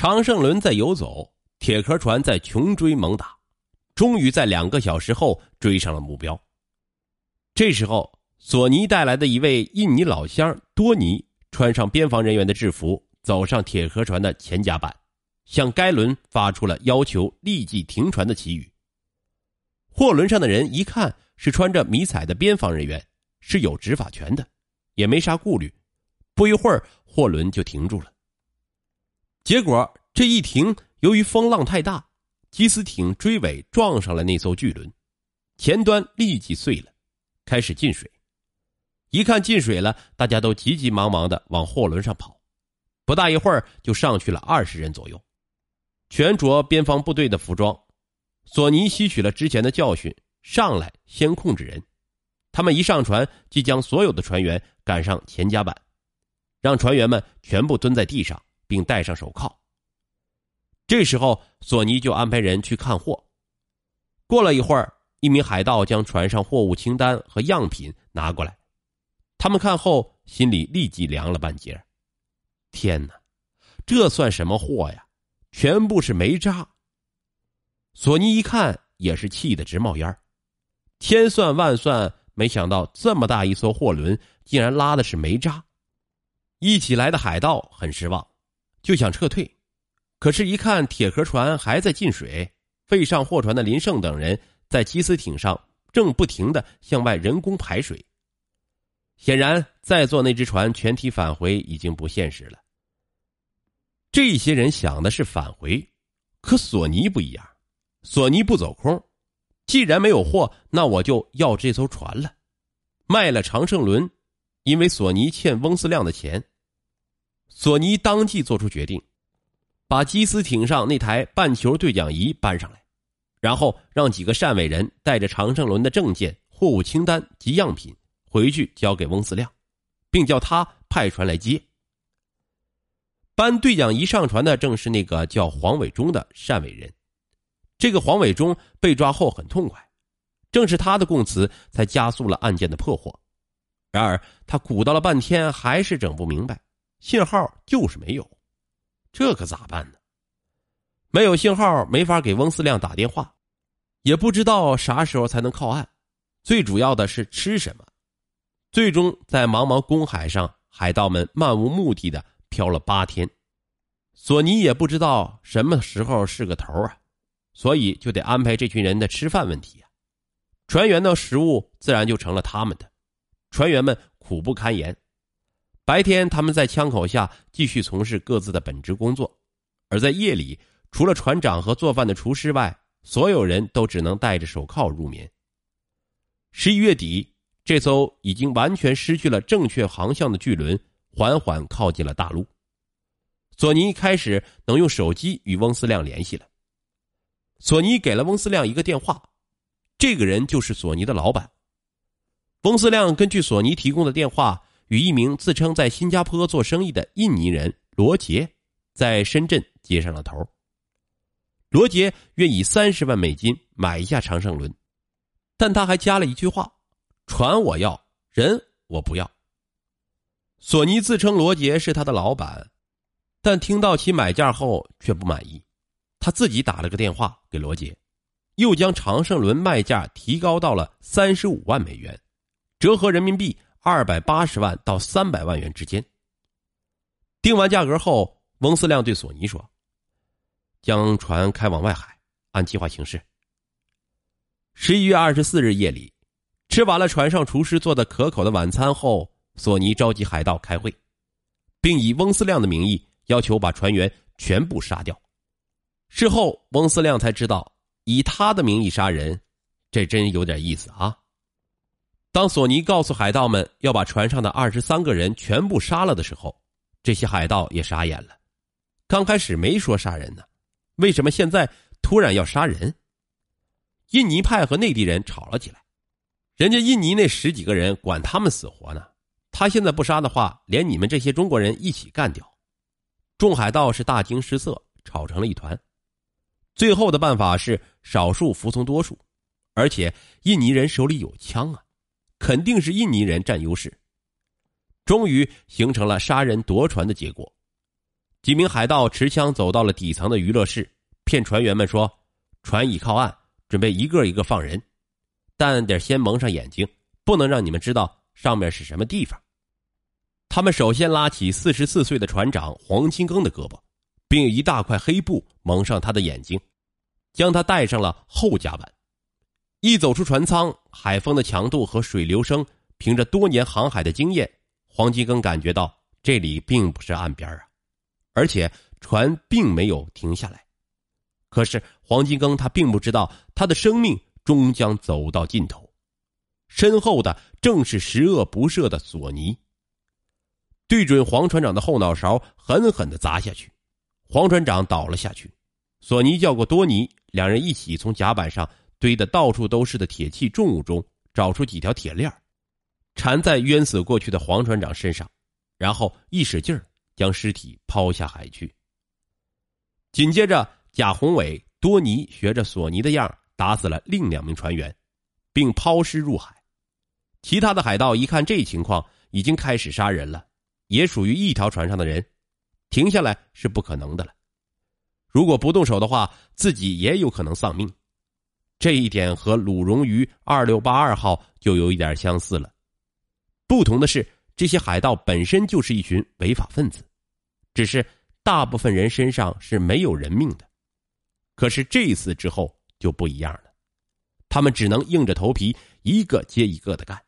长胜轮在游走，铁壳船在穷追猛打，终于在两个小时后追上了目标。这时候，索尼带来的一位印尼老乡多尼穿上边防人员的制服，走上铁壳船的前甲板，向该轮发出了要求立即停船的旗语。货轮上的人一看是穿着迷彩的边防人员，是有执法权的，也没啥顾虑。不一会儿，货轮就停住了。结果这一停，由于风浪太大，缉私艇追尾撞上了那艘巨轮，前端立即碎了，开始进水。一看进水了，大家都急急忙忙的往货轮上跑。不大一会儿，就上去了二十人左右，全着边防部队的服装。索尼吸取了之前的教训，上来先控制人。他们一上船，即将所有的船员赶上前甲板，让船员们全部蹲在地上。并戴上手铐。这时候，索尼就安排人去看货。过了一会儿，一名海盗将船上货物清单和样品拿过来。他们看后，心里立即凉了半截。天哪，这算什么货呀？全部是煤渣。索尼一看，也是气得直冒烟千算万算，没想到这么大一艘货轮，竟然拉的是煤渣。一起来的海盗很失望。就想撤退，可是，一看铁壳船还在进水，费上货船的林胜等人在缉私艇上正不停的向外人工排水。显然，再坐那只船全体返回已经不现实了。这些人想的是返回，可索尼不一样，索尼不走空，既然没有货，那我就要这艘船了，卖了长胜轮，因为索尼欠翁思亮的钱。索尼当即做出决定，把缉私艇上那台半球对讲仪搬上来，然后让几个汕尾人带着长胜轮的证件、货物清单及样品回去交给翁思亮，并叫他派船来接。搬对讲仪上船的正是那个叫黄伟忠的汕尾人。这个黄伟忠被抓后很痛快，正是他的供词才加速了案件的破获。然而他鼓捣了半天，还是整不明白。信号就是没有，这可咋办呢？没有信号，没法给翁思亮打电话，也不知道啥时候才能靠岸。最主要的是吃什么。最终在茫茫公海上，海盗们漫无目的的漂了八天，索尼也不知道什么时候是个头啊，所以就得安排这群人的吃饭问题啊。船员的食物自然就成了他们的，船员们苦不堪言。白天，他们在枪口下继续从事各自的本职工作；而在夜里，除了船长和做饭的厨师外，所有人都只能戴着手铐入眠。十一月底，这艘已经完全失去了正确航向的巨轮缓缓靠近了大陆。索尼开始能用手机与翁思亮联系了。索尼给了翁思亮一个电话，这个人就是索尼的老板。翁思亮根据索尼提供的电话。与一名自称在新加坡做生意的印尼人罗杰，在深圳接上了头。罗杰愿以三十万美金买下长胜轮，但他还加了一句话：“船我要，人我不要。”索尼自称罗杰是他的老板，但听到其买价后却不满意，他自己打了个电话给罗杰，又将长胜轮卖价提高到了三十五万美元，折合人民币。二百八十万到三百万元之间。定完价格后，翁思亮对索尼说：“将船开往外海，按计划行事。”十一月二十四日夜里，吃完了船上厨师做的可口的晚餐后，索尼召集海盗开会，并以翁思亮的名义要求把船员全部杀掉。事后，翁思亮才知道，以他的名义杀人，这真有点意思啊。当索尼告诉海盗们要把船上的二十三个人全部杀了的时候，这些海盗也傻眼了。刚开始没说杀人呢，为什么现在突然要杀人？印尼派和内地人吵了起来。人家印尼那十几个人管他们死活呢，他现在不杀的话，连你们这些中国人一起干掉。众海盗是大惊失色，吵成了一团。最后的办法是少数服从多数，而且印尼人手里有枪啊。肯定是印尼人占优势，终于形成了杀人夺船的结果。几名海盗持枪走到了底层的娱乐室，骗船员们说：“船已靠岸，准备一个一个放人，但得先蒙上眼睛，不能让你们知道上面是什么地方。”他们首先拉起四十四岁的船长黄金庚的胳膊，并一大块黑布蒙上他的眼睛，将他带上了后甲板。一走出船舱，海风的强度和水流声，凭着多年航海的经验，黄金庚感觉到这里并不是岸边啊，而且船并没有停下来。可是黄金庚他并不知道，他的生命终将走到尽头，身后的正是十恶不赦的索尼。对准黄船长的后脑勺狠狠的砸下去，黄船长倒了下去。索尼叫过多尼，两人一起从甲板上。堆得到处都是的铁器重物中找出几条铁链缠在冤死过去的黄船长身上，然后一使劲儿将尸体抛下海去。紧接着，贾宏伟、多尼学着索尼的样打死了另两名船员，并抛尸入海。其他的海盗一看这情况，已经开始杀人了，也属于一条船上的人，停下来是不可能的了。如果不动手的话，自己也有可能丧命。这一点和鲁荣于二六八二号就有一点相似了，不同的是，这些海盗本身就是一群违法分子，只是大部分人身上是没有人命的。可是这一次之后就不一样了，他们只能硬着头皮一个接一个的干，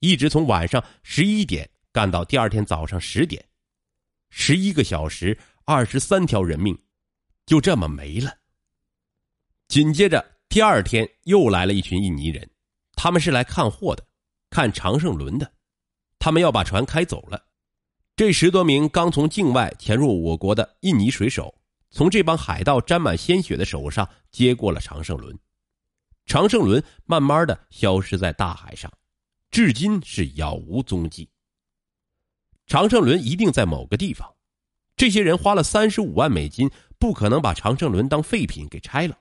一直从晚上十一点干到第二天早上十点，十一个小时，二十三条人命，就这么没了。紧接着。第二天又来了一群印尼人，他们是来看货的，看长胜轮的，他们要把船开走了。这十多名刚从境外潜入我国的印尼水手，从这帮海盗沾满鲜血的手上接过了长胜轮，长胜轮慢慢的消失在大海上，至今是杳无踪迹。长胜轮一定在某个地方，这些人花了三十五万美金，不可能把长胜轮当废品给拆了。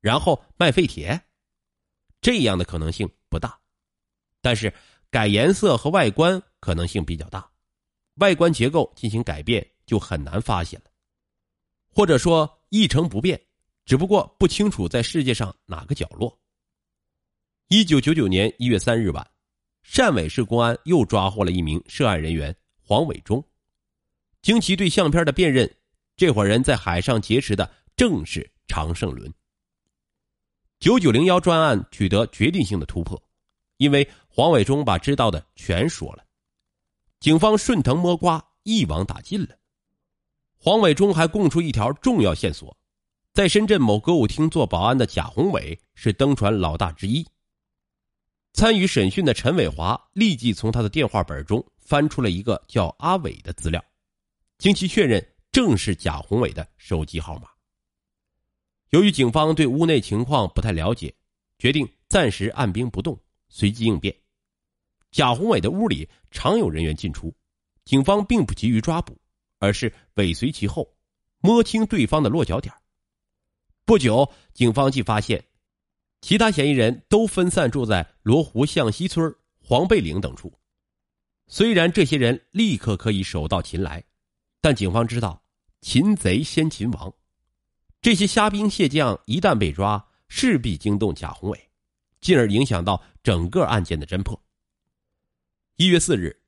然后卖废铁，这样的可能性不大，但是改颜色和外观可能性比较大，外观结构进行改变就很难发现了，或者说一成不变，只不过不清楚在世界上哪个角落。一九九九年一月三日晚，汕尾市公安又抓获了一名涉案人员黄伟忠，经其对相片的辨认，这伙人在海上劫持的正是常胜伦。九九零幺专案取得决定性的突破，因为黄伟忠把知道的全说了，警方顺藤摸瓜，一网打尽了。黄伟忠还供出一条重要线索：在深圳某歌舞厅做保安的贾宏伟是登船老大之一。参与审讯的陈伟华立即从他的电话本中翻出了一个叫阿伟的资料，经其确认，正是贾宏伟的手机号码。由于警方对屋内情况不太了解，决定暂时按兵不动，随机应变。贾宏伟的屋里常有人员进出，警方并不急于抓捕，而是尾随其后，摸清对方的落脚点。不久，警方即发现，其他嫌疑人都分散住在罗湖向西村、黄贝岭等处。虽然这些人立刻可以手到擒来，但警方知道，擒贼先擒王。这些虾兵蟹将一旦被抓，势必惊动贾宏伟，进而影响到整个案件的侦破。一月四日，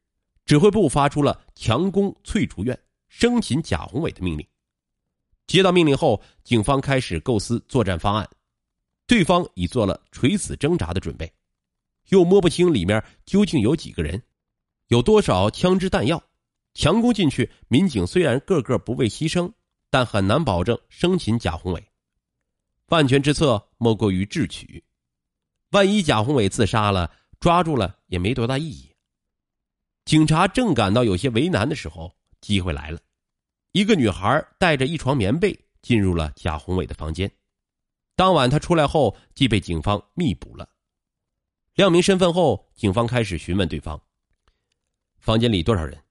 指挥部发出了强攻翠竹院、生擒贾宏伟的命令。接到命令后，警方开始构思作战方案。对方已做了垂死挣扎的准备，又摸不清里面究竟有几个人，有多少枪支弹药。强攻进去，民警虽然个个不畏牺牲。但很难保证生擒贾宏伟，万全之策莫过于智取。万一贾宏伟自杀了，抓住了也没多大意义。警察正感到有些为难的时候，机会来了。一个女孩带着一床棉被进入了贾宏伟的房间。当晚他出来后，即被警方密捕了。亮明身份后，警方开始询问对方：“房间里多少人？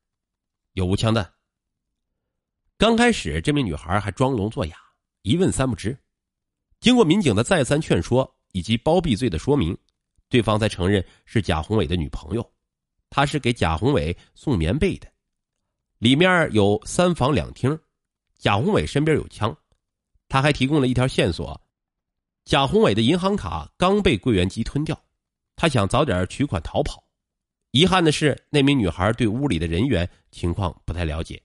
有无枪弹？”刚开始，这名女孩还装聋作哑，一问三不知。经过民警的再三劝说以及包庇罪的说明，对方才承认是贾宏伟的女朋友，她是给贾宏伟送棉被的。里面有三房两厅，贾宏伟身边有枪，他还提供了一条线索：贾宏伟的银行卡刚被柜员机吞掉，他想早点取款逃跑。遗憾的是，那名女孩对屋里的人员情况不太了解。